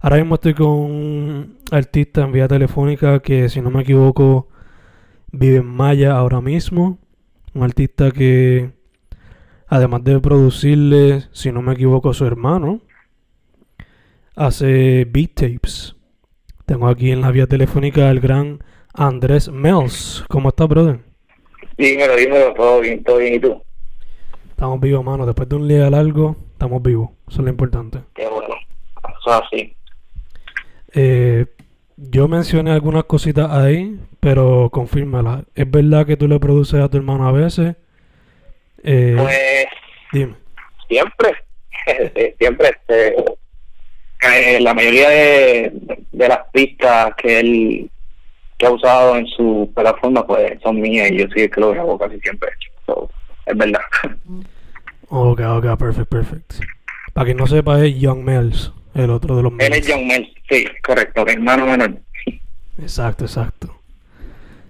Ahora mismo estoy con un artista en vía telefónica que, si no me equivoco, vive en Maya ahora mismo. Un artista que, además de producirle, si no me equivoco, a su hermano, hace beat tapes. Tengo aquí en la vía telefónica al gran Andrés Mels. ¿Cómo estás, brother? Dímelo, dímelo, todo bien, todo bien, ¿y tú? Estamos vivos, mano. Después de un día largo, estamos vivos. Eso es lo importante. Qué bueno, eso es así. Eh, yo mencioné algunas cositas ahí, pero confírmala. ¿Es verdad que tú le produces a tu hermano a veces? Eh, Pues dime. siempre, siempre, este, eh, la mayoría de, de las pistas que él que ha usado en su plataforma pues son mías y yo sí que lo grabo casi siempre. So, es verdad. Ok, ok, perfect, perfect. Para quien no sepa, es Young Mels, el otro de los Él es John Mel, sí, correcto, hermano menor. Exacto, exacto.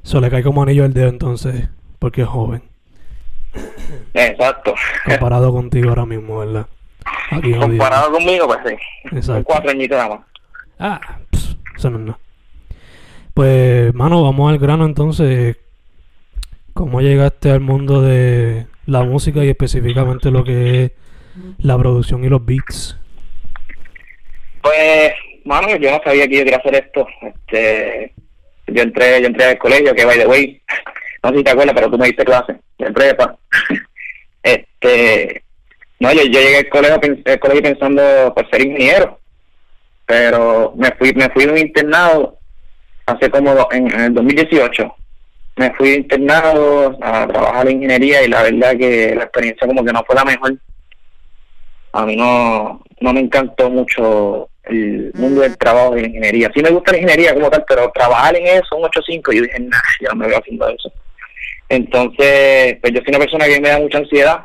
Eso le cae como anillo al dedo entonces, porque es joven. Exacto. Comparado contigo ahora mismo, ¿verdad? Aquí jodido. Comparado conmigo, pues sí. Exacto. cuatro añitos nada más. Ah, pss, eso no es nada. Pues, mano, vamos al grano entonces. ¿Cómo llegaste al mundo de la música y específicamente lo que es la producción y los beats? Pues, mano, yo no sabía que yo quería hacer esto. Este, yo entré, yo entré al colegio, que by the way, no sé si te acuerdas, pero tú me diste clase de prepa. Este, no, yo, yo llegué al colegio, al colegio pensando por ser ingeniero, pero me fui, me fui de un internado hace como do- en, en el 2018. Me fui internado a trabajar en ingeniería y la verdad que la experiencia como que no fue la mejor a mí no, no me encantó mucho el mundo del trabajo de la ingeniería. Sí me gusta la ingeniería como tal, pero trabajar en eso, un 8-5, yo dije, nah, yo no me veo haciendo eso. Entonces, pues yo soy una persona que me da mucha ansiedad.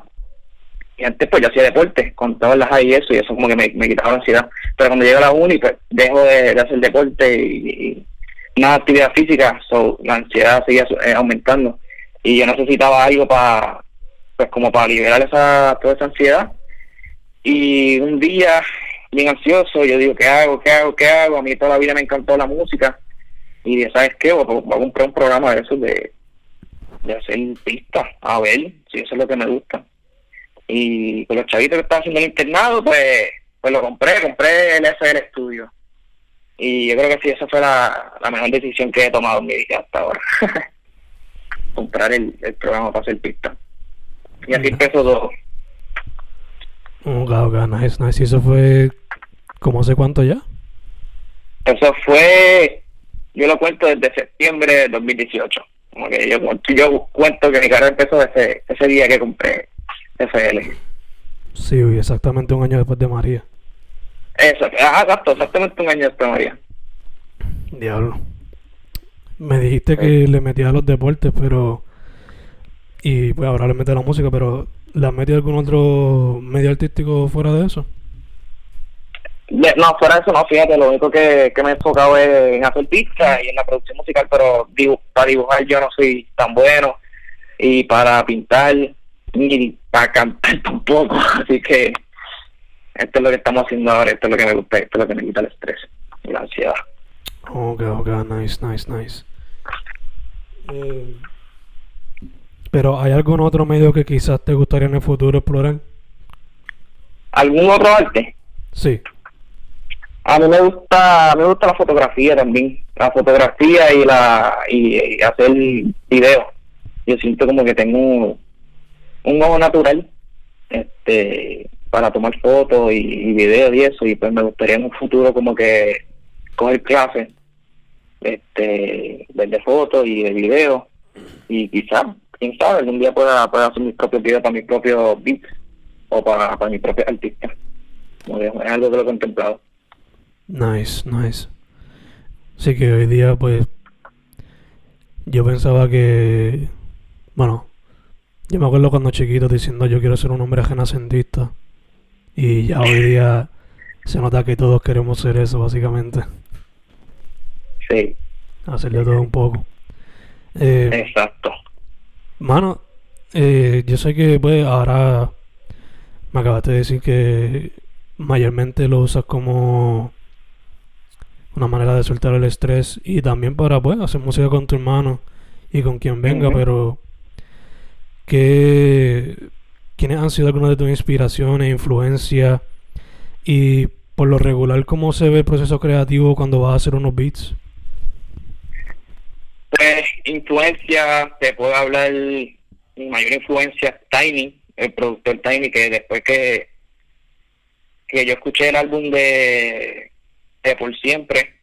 Y antes pues yo hacía deporte, con todas las hay y eso, y eso como que me, me quitaba la ansiedad. Pero cuando llego a la uni, pues dejo de, de hacer deporte y, y nada actividad física, so, la ansiedad seguía eh, aumentando. Y yo necesitaba algo para, pues como para liberar esa, toda esa ansiedad. Y un día, bien ansioso, yo digo, ¿qué hago? ¿Qué hago? ¿Qué hago? A mí toda la vida me encantó la música. Y dije, ¿sabes qué? Voy a, comprar un programa de esos de, de hacer pistas, a ver si eso es lo que me gusta. Y con los chavitos que estaban haciendo el internado, pues, pues lo compré, compré el SL Studio. Y yo creo que sí, esa fue la, la mejor decisión que he tomado en mi vida hasta ahora. comprar el, el programa para hacer pistas. Y así empezó todo. Ok, ok, nice, nice. ¿Y eso fue como hace cuánto ya? Eso fue, yo lo cuento desde septiembre de 2018. Como que yo, yo cuento que mi carrera empezó ese, ese día que compré FL. Sí, exactamente un año después de María. Eso, ah, exacto, exactamente un año después, María. Diablo. Me dijiste que le metía a los deportes, pero. Y pues ahora le mete a la música, pero ¿le has metido algún otro medio artístico fuera de eso? no, fuera de eso no, fíjate, lo único que, que me he enfocado es en hacer pizza y en la producción musical, pero para dibujar yo no soy tan bueno y para pintar y para cantar tampoco, así que esto es lo que estamos haciendo ahora, esto es lo que me gusta, esto es lo que me quita el estrés y la ansiedad. Ok, ok, nice, nice, nice. Eh, pero ¿hay algún otro medio que quizás te gustaría en el futuro explorar? ¿Algún otro arte? Sí. A mí me gusta, me gusta la fotografía también, la fotografía y la y, hacer video. Yo siento como que tengo un, un ojo natural, este, para tomar fotos y, y videos y eso, y pues me gustaría en un futuro como que coger clases, este, ver de fotos y de videos, y quizás, quién sabe, algún día pueda, pueda hacer mis propios videos para mis propios beats o para, para mis propios artistas. Es algo que lo he contemplado. Nice, nice. Así que hoy día, pues, yo pensaba que, bueno, yo me acuerdo cuando chiquito diciendo yo quiero ser un hombre renacentista. Y ya hoy día se nota que todos queremos ser eso, básicamente. Sí. Hacerle todo un poco. Eh, Exacto. Mano, eh, yo sé que pues ahora me acabaste de decir que mayormente lo usas como una manera de soltar el estrés y también para pues hacer música con tu hermano y con quien venga, pero ¿qué, ¿quiénes han sido algunas de tus inspiraciones, influencias y por lo regular cómo se ve el proceso creativo cuando vas a hacer unos beats? Pues influencia, te puedo hablar, mi mayor influencia Tiny, el productor Tiny, que después que, que yo escuché el álbum de de por siempre,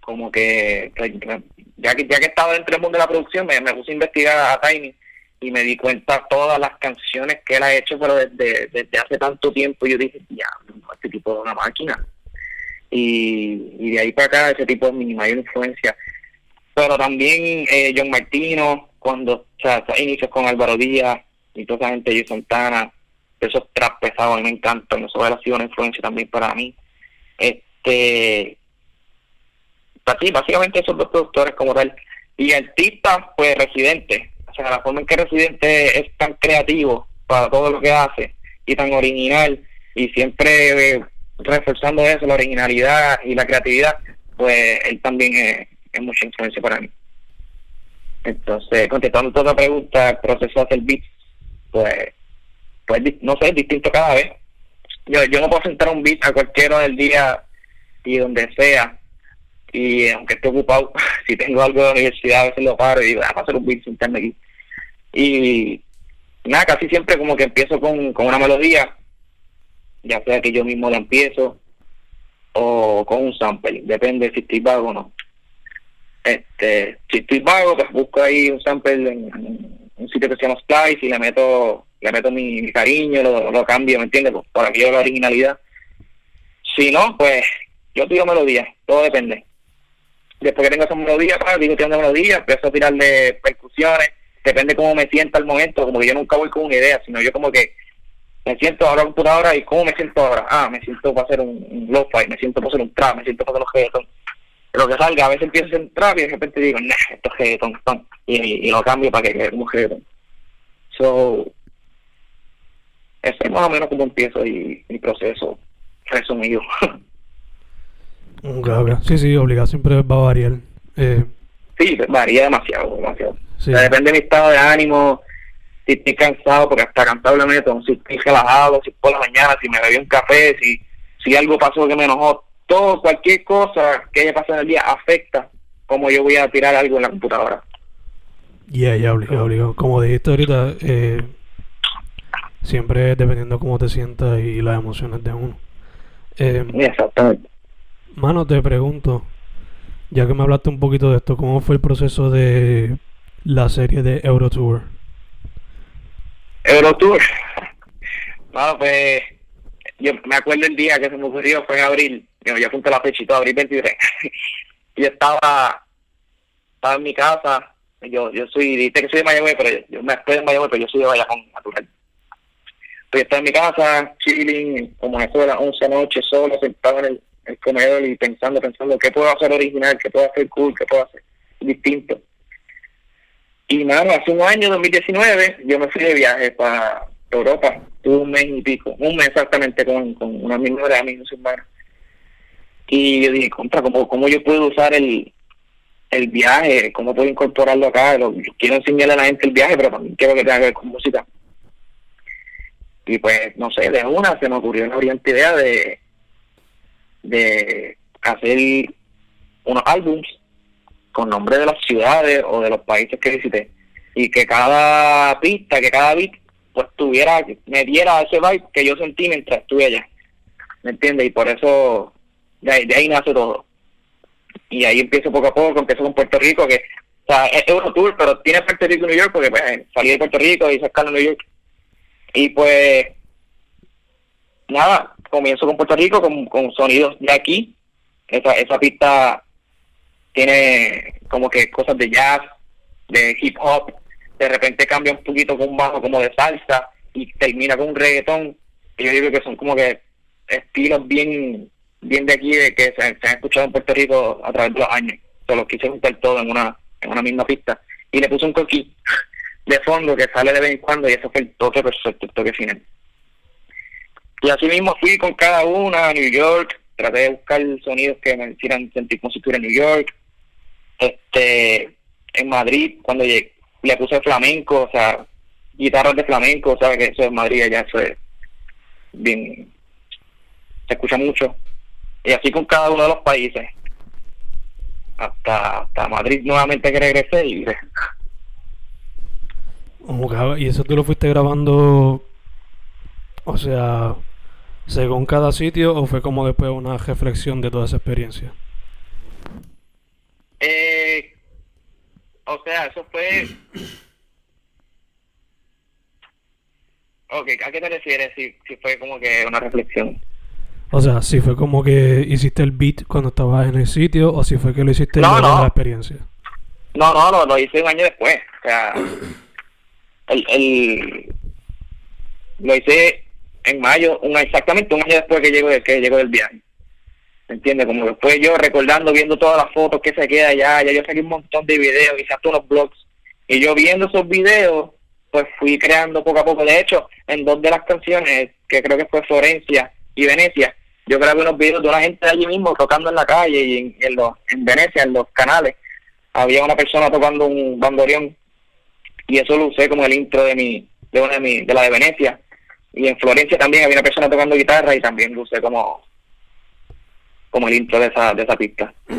como que pues, ya que ya que estaba dentro del mundo de la producción, me, puse a investigar a Tiny y me di cuenta todas las canciones que él ha hecho, pero desde, desde hace tanto tiempo yo dije, ya, este tipo de una máquina. Y, y de ahí para acá ese tipo es mi mayor influencia. Pero también eh, John Martino, cuando o sea, inicios con Álvaro Díaz y toda esa gente, Joe Santana, esos trap pesados a mí me encantan, eso ha sido una influencia también para mí. Este, así, básicamente esos dos productores como tal. Y artista, pues Residente. O sea, la forma en que Residente es tan creativo para todo lo que hace y tan original y siempre eh, reforzando eso, la originalidad y la creatividad, pues él también es, mucha influencia para mí. Entonces, contestando toda la pregunta, el proceso de hacer beats, pues, pues no sé, es distinto cada vez yo, yo no puedo sentar un beat a cualquier hora del día y donde sea. Y aunque esté ocupado, si tengo algo de la universidad, a veces lo paro y digo, ah, a hacer un beat, sentarme aquí. Y nada, casi siempre como que empiezo con, con una melodía, ya sea que yo mismo la empiezo o con un sample, depende si estoy vago o no. Este, si estoy vago, pues busco ahí un sample en, un sitio que se llama Splice y le meto le meto mi, cariño, lo, lo, cambio, ¿me entiendes? Pues, para que yo la originalidad. Si no, pues yo tiro melodía, todo depende. Después que tengo esa melodía, pues, digo tirando melodía, empiezo a tirarle percusiones, depende cómo me sienta al momento, como que yo nunca voy con una idea, sino yo como que me siento ahora computadora y cómo me siento ahora. Ah, me siento para hacer un, un lo-fi, me siento para hacer un trap, me siento para hacer los reggaeton. Lo que salga, a veces empiezo a trap y de repente digo, nah, esto es reggaeton, y, y, lo cambio para que quede como. So, ese es más o menos como empiezo y mi proceso resumido. Sí, sí, obligado siempre va a variar. Eh, sí, varía demasiado, demasiado. depende de mi estado de ánimo, si estoy cansado, porque hasta cansado le meto, si estoy relajado, si por la mañana, si me bebí un café, si, si algo pasó que me enojó, todo, cualquier cosa que haya pasado en el día afecta como yo voy a tirar algo en la computadora. Ya, ya, obligado, obligado. Como dijiste ahorita, eh, siempre dependiendo cómo te sientas y las emociones de uno. Eh, Exactamente. Mano, te pregunto, ya que me hablaste un poquito de esto, ¿cómo fue el proceso de la serie de Eurotour? Eurotour. Bueno, pues yo me acuerdo el día que se me ocurrió, fue en abril, yo ya apunté la fecha y todo, abril 23. yo estaba, estaba en mi casa, yo yo soy, dice que soy de Mayagüez, pero yo me estoy en Mayagüez, pero yo soy de Bayamón, natural Estoy estaba en mi casa, chilling, como eso de las 11 noche, solo, sentado en el, comedor y pensando, pensando, ¿qué puedo hacer original? ¿Qué puedo hacer cool? ¿Qué puedo hacer distinto? Y nada, hace un año, 2019, yo me fui de viaje para Europa, tuve un mes y pico, un mes exactamente con, con una amiga de amigos hermanos. Y yo dije, contra, ¿cómo, ¿cómo yo puedo usar el, el viaje? ¿Cómo puedo incorporarlo acá? Lo, quiero enseñarle a la gente el viaje, pero también quiero que tenga que ver con música. Y pues, no sé, de una se me ocurrió una brillante idea de, de hacer unos álbums con nombre de las ciudades o de los países que visité y que cada pista, que cada beat pues tuviera, me diera ese vibe que yo sentí mientras estuve allá, ¿me entiendes? Y por eso de ahí, de ahí nace todo. Y ahí empiezo poco a poco, empiezo con Puerto Rico, que o sea, es Eurotour, pero tiene Puerto Rico y New York, porque pues, salí de Puerto Rico y sacar a New York. Y pues, nada, comienzo con Puerto Rico, con, con sonidos de aquí. Esa, esa pista tiene como que cosas de jazz, de hip hop, de repente cambia un poquito con un bajo como de salsa y termina con un reggaetón. Y yo digo que son como que estilos bien bien de aquí de que se, han escuchado en Puerto Rico a través de los años. Solo quise juntar todo en una en una misma pista. Y le puse un coquí de fondo que sale de vez en cuando y eso fue el toque perfecto, el toque final. Y así mismo fui con cada una a New York, traté de buscar sonidos que me hicieran sentir como si estuviera en New York. Este, en Madrid, cuando llegué, le puse flamenco, o sea, guitarras de flamenco, sabes que eso en Madrid ya eso es bien, se escucha mucho. Y así con cada uno de los países. Hasta, hasta Madrid nuevamente que regresé y y eso tú lo fuiste grabando, o sea, según cada sitio o fue como después una reflexión de toda esa experiencia? Eh, o sea, eso fue... Ok, ¿a qué te refieres si, si fue como que una reflexión? O sea, si fue como que hiciste el beat cuando estabas en el sitio o si fue que lo hiciste no, no. la experiencia. No, no, lo, lo hice un año después. O sea, el, el, lo hice en mayo, un, exactamente un año después que llego, que llego del viaje. ¿Me entiendes? Como después yo recordando, viendo todas las fotos que se queda allá, ya yo saqué un montón de videos, hice hasta unos blogs. Y yo viendo esos videos, pues fui creando poco a poco. De hecho, en dos de las canciones, que creo que fue Florencia y Venecia, yo grabé unos videos de una gente de allí mismo tocando en la calle y en, en, los, en Venecia, en los canales. Había una persona tocando un bandoneón y eso lo usé como el intro de mi de una de, mi, de la de Venecia. Y en Florencia también había una persona tocando guitarra y también lo usé como como el intro de esa de esa pista.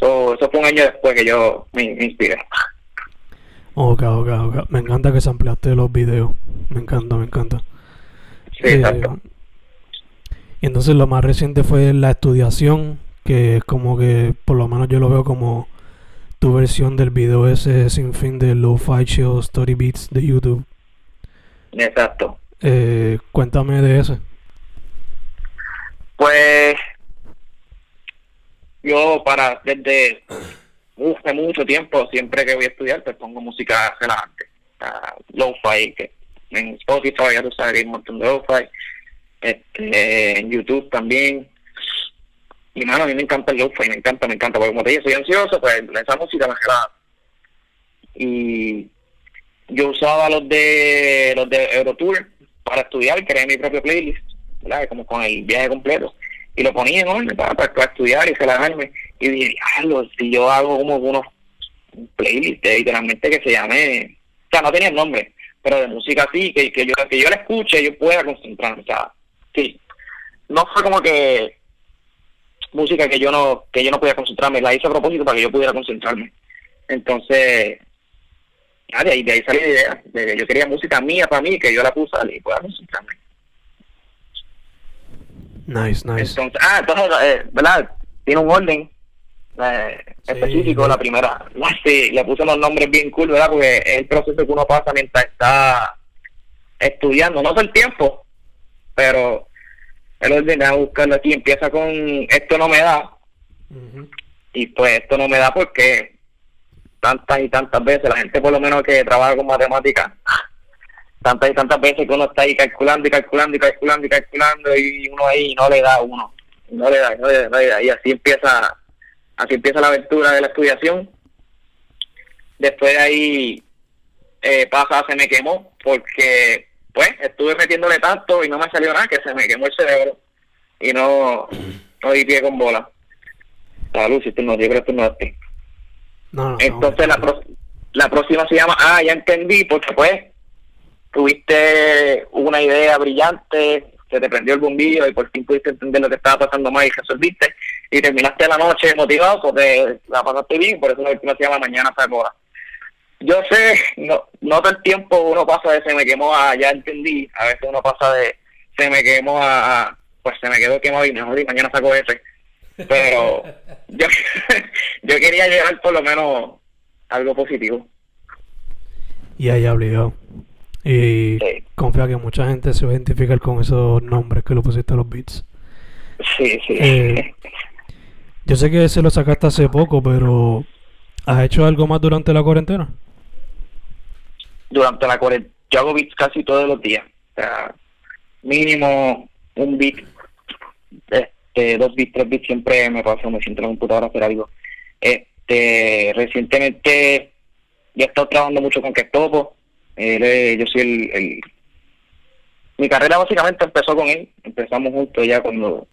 So, eso fue un año después que yo me, inspiré. Ok ok ok. Me encanta que se ampliaste los videos. Me encanta me encanta. Sí eh, exacto entonces lo más reciente fue la estudiación que es como que por lo menos yo lo veo como tu versión del video ese sin fin de Lo-Fi Chill Story Beats de YouTube. Exacto. Eh, cuéntame de ese. Pues yo para desde hace mucho tiempo siempre que voy a estudiar pues pongo música relajante uh, lo-fi que en Spotify ya tú sabes que hay un montón de lo-fi este, en YouTube también y mano, a mí me encanta el lo-fi, me encanta, me encanta, porque como te dije, soy ansioso, pues esa música me gelaba. Y yo usaba los de los de Eurotour para estudiar, creé mi propio playlist, ¿verdad? Como con el viaje completo. Y lo ponía en orden para, para, estudiar y relajarme. Y dije, diablo, si yo hago como unos playlists literalmente que se llame, o sea, no tenía el nombre, pero de música así, que, que yo que yo la escuche, yo pueda concentrarme, o sea, sí. No fue como que música que yo no que yo no podía concentrarme. La hice a propósito para que yo pudiera concentrarme. Entonces de ahí, de ahí salió la idea de yo quería música mía para mí que yo la puse y pueda concentrarme. Nice nice. Entonces ah entonces eh, verdad tiene un orden eh, específico la primera. Sí, le puse los nombres bien cool verdad porque es el proceso que uno pasa mientras está estudiando. No todo el tiempo pero el orden a buscarlo aquí empieza con esto no me da y pues esto no me da porque tantas y tantas veces la gente por lo menos que trabaja con matemáticas tantas y tantas veces que uno está ahí calculando y calculando y calculando y calculando y uno ahí no le da a uno, no le da, no le da, no le da. y así empieza, así empieza la aventura de la estudiación. Después de ahí eh, pasa, se me quemó porque pues estuve metiéndole tanto y no me salió nada que se me quemó el cerebro y no, no di pie con bola. Salud, si tú no, yo creo que tú no No, no, Entonces la, pro- la próxima se llama, ah, ya entendí, porque pues tuviste una idea brillante, se te prendió el bombillo y por fin pudiste entender lo que estaba pasando más y resolviste y terminaste la noche motivado porque la pasaste bien, por eso la última se llama Mañana se acuerda. Yo sé, no, no todo el tiempo uno pasa de se me quemó a ya entendí, a veces uno pasa de se me quemó a, a, pues se me quedó quemado y mejor y mañana saco ese. Pero yo, yo quería llegar por lo menos algo positivo. Y ahí obligado. Y Sí. confía que mucha gente se va a identificar con esos nombres que le pusiste a los beats. Sí, sí. Eh, Yo sé que se lo sacaste hace poco, pero ¿has hecho algo más durante la cuarentena? Durante la cuarentena, yo hago beats casi todos los días. O sea, mínimo un beat, este, dos beats, tres beats, siempre me paso, me siento en la computadora a hacer. Este, recientemente ya he estado trabajando mucho con Kestopo. Es- yo soy el, el- Mi carrera básicamente empezó con él. Empezamos juntos ya cuando...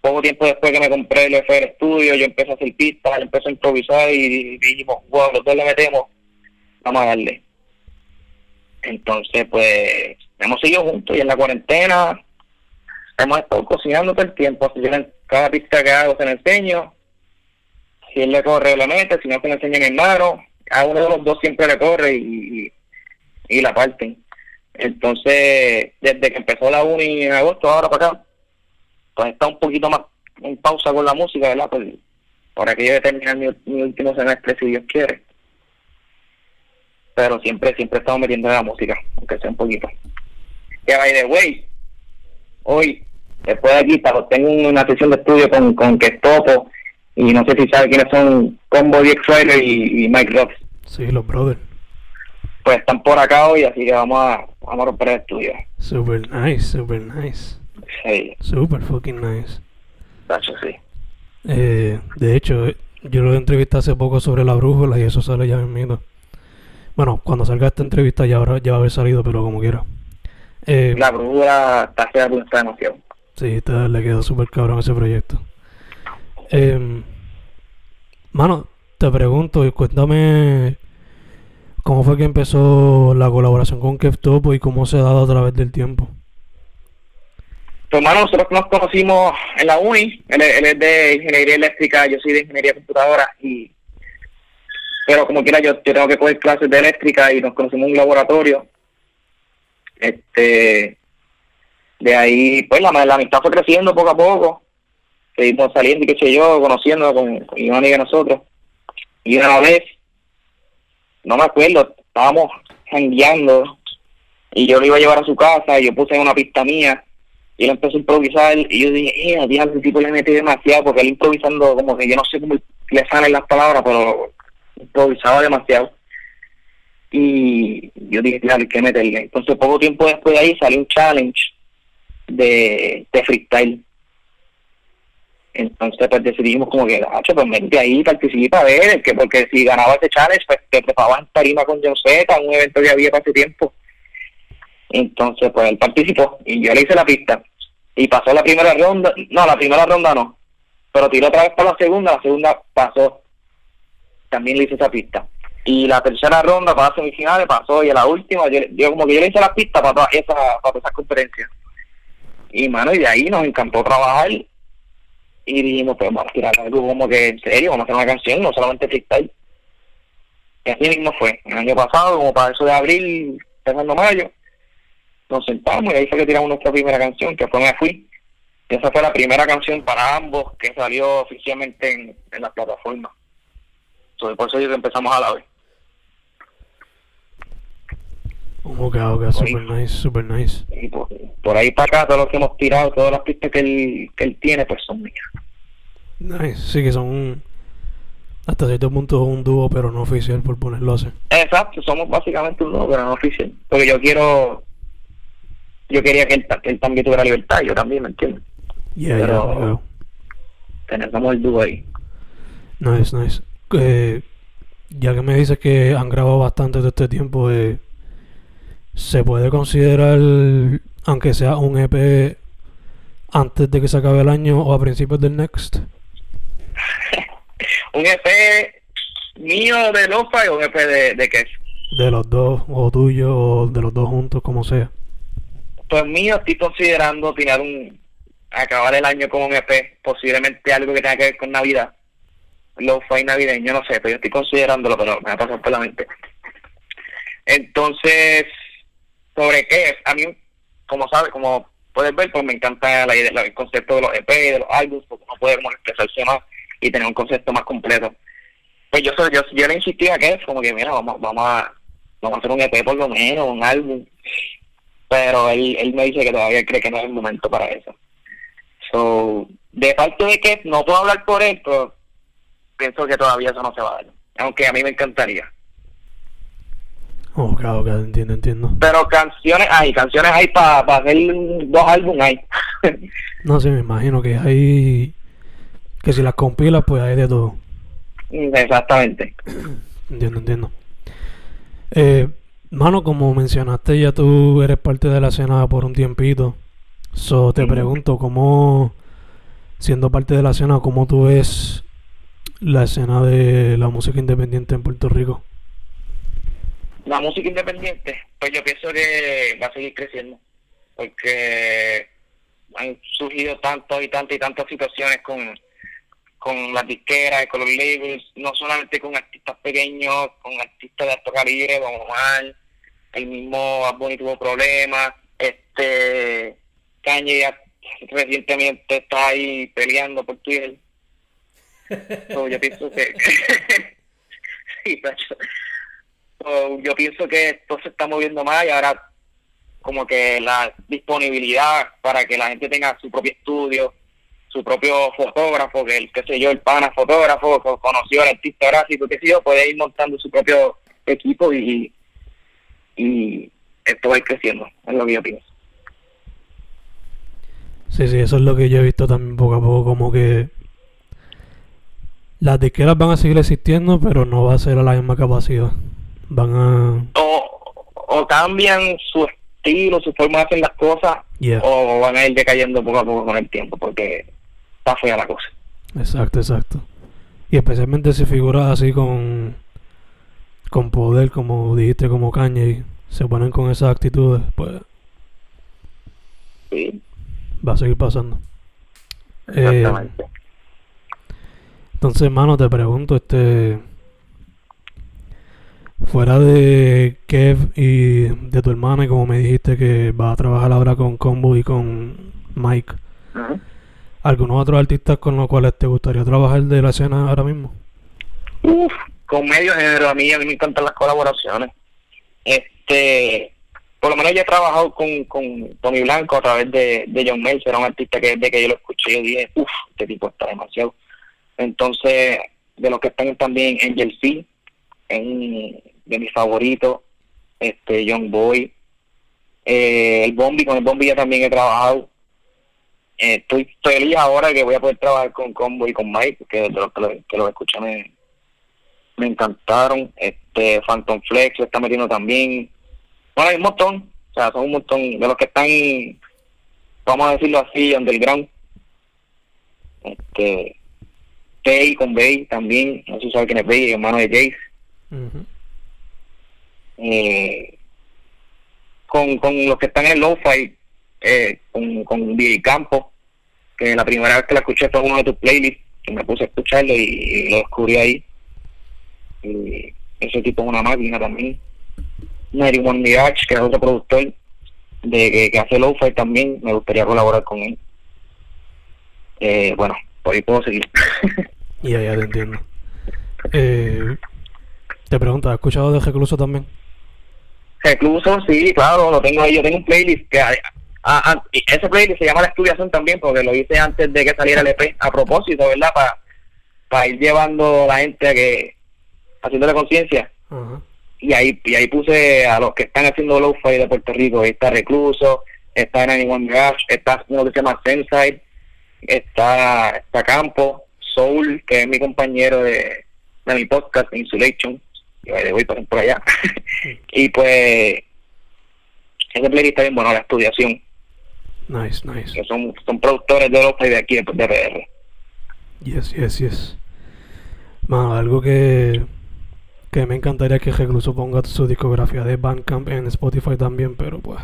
poco tiempo después que me compré el FR Studio, yo empecé a hacer pistas, él empezó a improvisar y dijimos, wow, los dos le metemos, vamos a darle. Entonces, pues, hemos seguido juntos y en la cuarentena hemos estado cocinando todo el tiempo. Yo en cada pista que hago se la enseño. Si él le corre, le mete. Si no, se la enseña a mi hermano. A uno de los dos siempre le corre y, y, la parten. Entonces, desde que empezó la uni en agosto, ahora para acá, pues está un poquito más en pausa con la música, ¿verdad? Pues, por aquello de terminar mi, mi último semestre, si Dios quiere. Pero siempre, siempre he estado metiendo en la música, aunque sea un poquito. Que by the way, hoy, después de aquí, tengo una sesión de estudio con, con Kestopo, y no sé si sabe quiénes son Combo DX Rider y, y Mike Ross. Sí, los brothers. Pues están por acá hoy, así que vamos a, vamos a romper el estudio. Super nice, super nice. Sí, Super fucking nice. tacho, sí. Eh, de hecho, yo lo entrevisté hace poco sobre la brújula y eso sale ya mismo. Bueno, cuando salga esta entrevista ya, habrá, ya va a haber salido, pero como quiera. Eh, La brújula está fea, está demasiado. Sí, está- le quedó súper cabrón ese proyecto. Em, mano, te pregunto, y cuéntame cómo fue que empezó la colaboración con Kev Topo y cómo se ha dado a través del tiempo. Pues hermano, nosotros nos conocimos en la uni, él, él es de ingeniería eléctrica, yo soy de ingeniería computadora, y pero como quiera yo, yo tengo que coger clases de eléctrica y nos conocimos en un laboratorio. Este, de ahí, pues la, amistad fue creciendo poco a poco, seguimos saliendo y qué sé yo, conociendo con, con Iván y de nosotros. Y una vez, no me acuerdo, estábamos jangueando y yo lo iba a llevar a su casa y yo puse una pista mía y él empezó a improvisar y yo dije, eh, diablo, ese tipo le metí demasiado porque él improvisando como que yo no sé cómo le salen las palabras, pero improvisaba demasiado. Y yo dije, claro, hay que meterle. Entonces poco tiempo después de ahí salió un challenge de, de freestyle. Entonces pues decidimos como que, gacho, pues vente ahí, participa a ver, que porque si ganaba ese challenge, pues te preparabas en tarima con John Z, un evento que había para ese tiempo. Entonces, pues él participó y yo le hice la pista. Y pasó la primera ronda, no, la primera ronda no, pero tiró otra vez para la segunda, la segunda pasó. También le hice esa pista. Y la tercera ronda para semifinales pasó y en la última, yo, como que yo le hice la pista para todas esas, para todas esas conferencias. Y mano, y de ahí nos encantó trabajar y dijimos, pues vamos a tirar algo como que en serio, vamos a hacer una canción, no solamente freestyle. Y así mismo fue, el año pasado, como para eso de abril, empezando mayo, nos sentamos y ahí fue que tiramos nuestra primera canción, que fue Me Fui. Esa fue la primera canción para ambos que salió oficialmente en, en las plataformas. So, por eso digo que empezamos a la vez. Ok, ok, super nice, super nice. Y por, por ahí para acá, todo lo que hemos tirado, todas las pistas que él, que él tiene, pues son mías. Nice, sí que son Hasta cierto punto un dúo, pero no oficial, por ponerlo así. Exacto, somos básicamente un dúo, pero no oficial. Porque yo quiero. Yo quería que él, que él también tuviera libertad, yo también, ¿me entiendes? Yeah, Pero- yeah, yeah. Tenemos el dúo ahí. Nice, nice. Eh, ya que me dices que han grabado bastante de este tiempo, eh, ¿se puede considerar, aunque sea un EP, antes de que se acabe el año o a principios del next? Un EP mío de Lofa y un EP de, de Kesh. De los dos, o tuyo, o de los dos juntos, como sea. Pues mío estoy considerando tirar un acabar el año con un EP, posiblemente algo que tenga que ver con Navidad. Lo fue navideño, no sé, pero yo estoy considerándolo, pero me va a pasar por la mente. Entonces, ¿sobre qué? A mí, como sabes, como puedes ver, pues me encanta la idea, el concepto de los EP, de los álbumes, porque uno puede expresarse más y tener un concepto más completo. Pues yo, yo, yo le insistí a que es como que, mira, vamos, vamos a vamos a hacer un EP por lo menos, un álbum. Pero él, él me dice que todavía cree que no es el momento para eso. So, de parte de que no puedo hablar por él, pero pienso que todavía eso no se va a dar. Aunque a mí me encantaría. Ok, ok, entiendo, entiendo. Pero canciones hay, canciones hay para hacer un- dos álbumes hay. No sé, me imagino que hay. Que si las compilas, pues hay de todo. Exactamente. Entiendo, entiendo. Eh, mano, como mencionaste, ya tú eres parte de la escena por un tiempito. So, te pregunto, ¿cómo, siendo parte de la escena, cómo tú ves la escena de la música independiente en Puerto Rico? La música independiente, pues yo pienso que va a seguir creciendo. Porque han surgido tantas y tantas y tantas situaciones con, con las disqueras, con los labels, no solamente con artistas pequeños, con artistas de alto calibre, como Omar, el mismo Bunny tuvo problemas, este Kanye recientemente está ahí peleando por Twitter. So, yo pienso que sí, yo pienso que esto se está moviendo más y ahora como que la disponibilidad para que la gente tenga su propio estudio, su propio fotógrafo, que el, qué sé yo, el pana fotógrafo, conoció al artista gráfico, qué sé yo, puede ir montando su propio equipo y, y esto va a ir creciendo, es lo que yo pienso. Sí, sí, eso es lo que yo he visto también poco a poco, como que las disqueras van a seguir existiendo, pero no va a ser a la misma capacidad. Van a... O, o cambian su estilo, su forma de hacer las cosas, Yeah. o van a ir decayendo poco a poco con el tiempo, porque está fea la cosa. Exacto, exacto. Y especialmente si figuras así con, con poder, como dijiste, como Kanye, se ponen con esas actitudes, pues Sí, va a seguir pasando. Eh, exactamente. Entonces, mano, te pregunto, este, fuera de Kev y de tu hermana, y como me dijiste que vas a trabajar ahora con Combo y con Mike. ¿algunos otros artistas con los cuales te gustaría trabajar de la escena ahora mismo? Uf, con medio género, a mí, a mí me encantan las colaboraciones. Este, por lo menos yo he trabajado con, con Tony Blanco a través de, de John Melzer, era un artista que desde que yo lo escuché yo dije, uff, este tipo está demasiado. Entonces, de los que están también Angel C, en, de mis favoritos, este, John Boy, eh, el Bombi, con el Bombi ya también he trabajado. Eh, estoy feliz ahora que voy a poder trabajar con Combo y con Mike, que de los que lo, que los escuché me, me encantaron. Este Phantom Flex lo está metiendo también. Bueno, hay un montón, o sea, son un montón de los que están, vamos a decirlo así, underground. Este, Tay con Bay también, no sé si sabe quién es Bay, hermano de Jace. Eh, con, con los que están en el lo-fi, eh, con, con DJ Campo, que la primera vez que la escuché fue uno de tus playlists, que me puse a escucharlo y, y lo descubrí ahí. Y ese tipo es una máquina también. One Mirage, que es otro productor de que, que hace lo-fi también, me gustaría colaborar con él. Eh, bueno, por ahí puedo seguir. Ya, ya te entiendo. Eh, te pregunto, ¿has escuchado de Recluso también? Recluso, sí, claro, lo tengo ahí. Yo tengo un playlist que. ah, ah, y ese playlist se llama La Estudiación también, porque lo hice antes de que saliera el EP, a propósito, ¿verdad? Para para ir llevando a la gente a que, haciéndole conciencia. Y ahí, y ahí puse a los que están haciendo lo-fi de Puerto Rico. Ahí está Recluso, está Anyone Gash, está uno que se llama Sensei, está, está Campo, Soul, que es mi compañero de, de mi podcast, Insulation. Y ahí voy por, por allá. y pues, ese playlist está bien bueno, la estudiación. Nice, nice. Que son, son productores de lo-fi de aquí, de, PR. Yes, yes, yes. Mano, algo que, que me encantaría que Recluso ponga su discografía de Bandcamp en Spotify también, pero pues,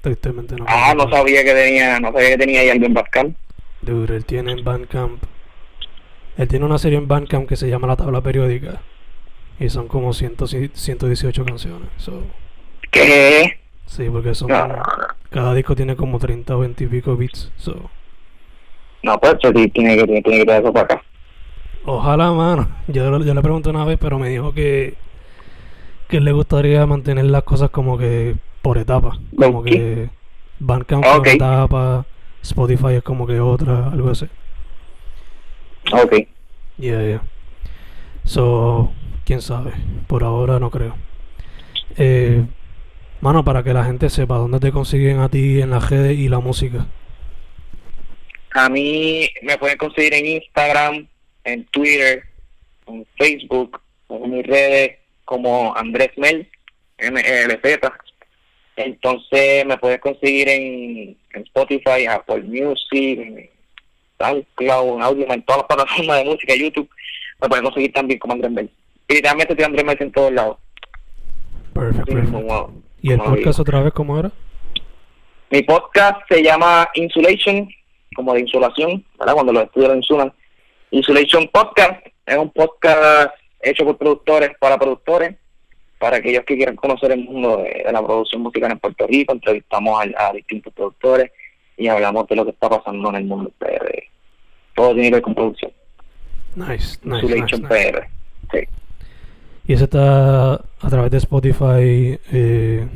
tristemente no. Ah, no sabía que tenía, no sabía que tenía ahí algo en Pascal. Dude, él tiene en Bandcamp. Él tiene una serie en Bandcamp que se llama La Tabla Periódica. Y son como 100, 118 canciones. So, ¿Qué? sí, porque son. No, no, no. Cada disco tiene como 30 o 20 y pico beats. So, No, pues eso sí, tiene que, tiene, tiene que traer eso para acá. Ojalá, mano. Yo, yo le pregunté una vez, pero me dijo que, que le gustaría mantener las cosas como que por etapas. Como que Bandcamp es Ok. una etapa, Spotify es como que otra, algo así. Ok. Yeah, yeah. So, quién sabe. Por ahora no creo. Eh, mano, para que la gente sepa dónde te consiguen a ti en las redes y la música. A mí me pueden conseguir en Instagram, en Twitter, en Facebook, en mis redes como Andrés Mel, MLZ. Entonces me puedes conseguir en, en Spotify, Apple Music, en SoundCloud, en Audio, en todas las plataformas de música, YouTube. Me pueden conseguir también como Andrés Mel. Y literalmente estoy Andrés Mel en todos lados. Perfect, Sí, como- ¿Y el podcast otra vez cómo era? Mi podcast se llama Insulation, como de insulación, ¿verdad? Cuando los estudios lo insulan. Insulation Podcast es un podcast hecho por productores para productores, para aquellos que quieran conocer el mundo de, de la producción musical en Puerto Rico. Entrevistamos a, a distintos productores y hablamos de lo que está pasando en el mundo PR. Todo tiene que ver con producción. Nice, nice, nice, Insulation nice. PR. Sí. Y ese está a través de Spotify. Eh,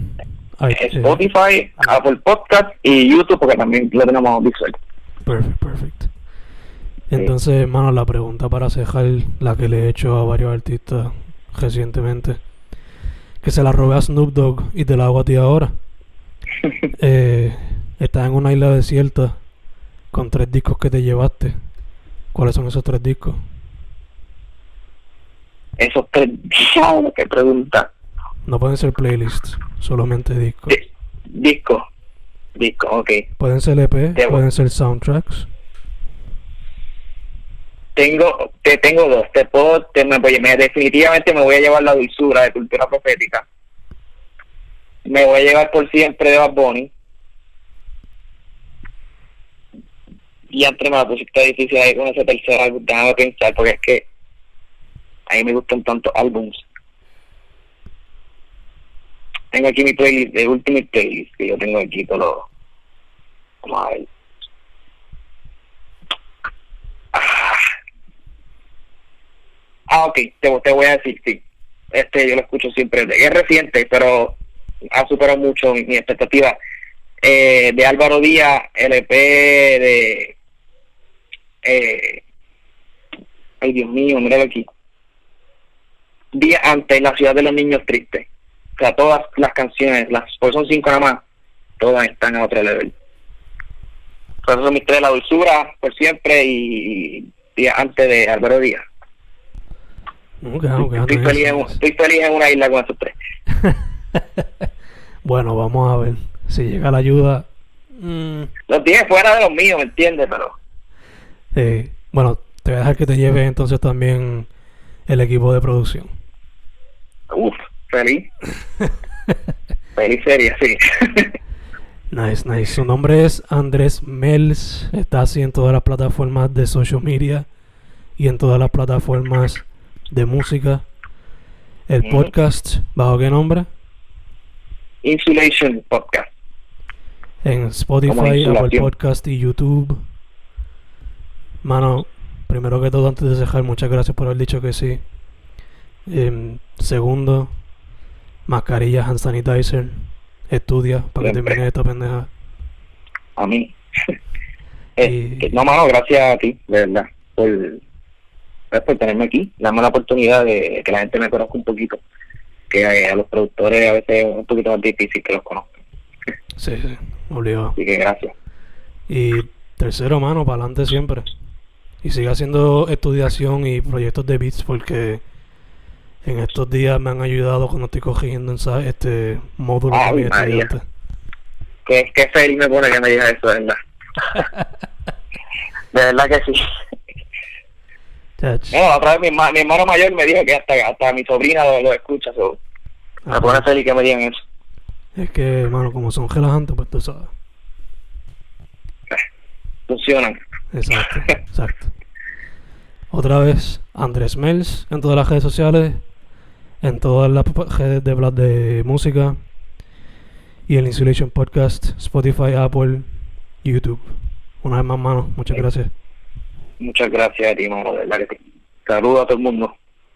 eh, Spotify, Apple Podcast y YouTube, porque también lo tenemos visual. perfect, perfect. Entonces, mano, la pregunta para cejar, la que le he hecho a varios artistas recientemente, que se la robé a Snoop Dogg y te la hago a ti ahora. Eh, estás en una isla desierta con tres discos que te llevaste. ¿Cuáles son esos tres discos? Esos tres, qué pregunta. No pueden ser playlists, solamente discos. Di- Disco. Disco, ok. Pueden ser EP, pueden ser soundtracks. Tengo, te tengo dos. Te puedo, te, me, voy- me- definitivamente me voy a llevar la dulzura de cultura profética. Me voy a llevar por siempre de Bad Bunny. Y antes me la pusiste difícil ahí con ese tercer álbum. Déjame pensar, porque es que a mí me gustan tantos álbums. Tengo aquí mi playlist, el último playlist que yo tengo aquí, todo. Vamos a ver. Ah. Ah, ok, te, te voy a decir, sí. Este yo lo escucho siempre. Es reciente, pero ha superado mucho mi, expectativa. Eh, de Álvaro Díaz, LP de. Eh, ay, Dios mío, míralo aquí. Día antes, la ciudad de los niños tristes. O sea, todas las canciones, las pues son cinco nada más, todas están a otro level. Por eso son mis tres, La Dulzura, por siempre, y Día antes de Álvaro Díaz. Ok, ok, estoy, feliz en, nice. estoy feliz en una isla con esos tres. bueno, vamos a ver. Si llega la ayuda. mm, Los tiene fuera de los míos, ¿me entiendes? Pero eh, bueno, te voy a dejar que te lleve entonces también el equipo de producción. Uf, feliz. feliz seria, sí. Nice, nice. Su nombre es Andrés Mels. Está así en todas las plataformas de social media y en todas las plataformas de música. El podcast, ¿bajo qué nombre? Insulation Podcast. En Spotify, Apple. Podcast y YouTube. Mano, primero que todo, antes de dejar, muchas gracias por haber dicho que sí. Em, segundo, mascarilla, hand sanitizer. Estudia para que Siempre. termine esta pendeja. A mí. Eh, que- no, mano, gracias a ti, de verdad, por, pues, por tenerme aquí, darme la oportunidad de que la gente me conozca un poquito, que a, los productores a veces es un poquito más difícil que los conozcan. Sí, sí, obligado. Así que gracias. Y tercero, mano, para adelante siempre. Y sigue haciendo estudiación y proyectos de beats porque en estos días me han ayudado cuando estoy cogiendo este módulo de mi estudiante. Qué, qué feliz me pone que me diga eso, de verdad. de verdad que sí. No, otra vez mi, mi, hermano mayor me dijo que hasta, hasta mi sobrina lo, escucha. me pone feliz que me digan eso. Es que, hermano, como son relajantes, pues tú sabes. Funcionan. Exacto, exacto. Otra vez, Andrés Mels en todas las redes sociales, en todas las redes de de música y el Insulation Podcast, Spotify, Apple, YouTube. Una vez más, mano, muchas gracias. Muchas gracias a ti, mano, de verdad que Saludos a todo el mundo.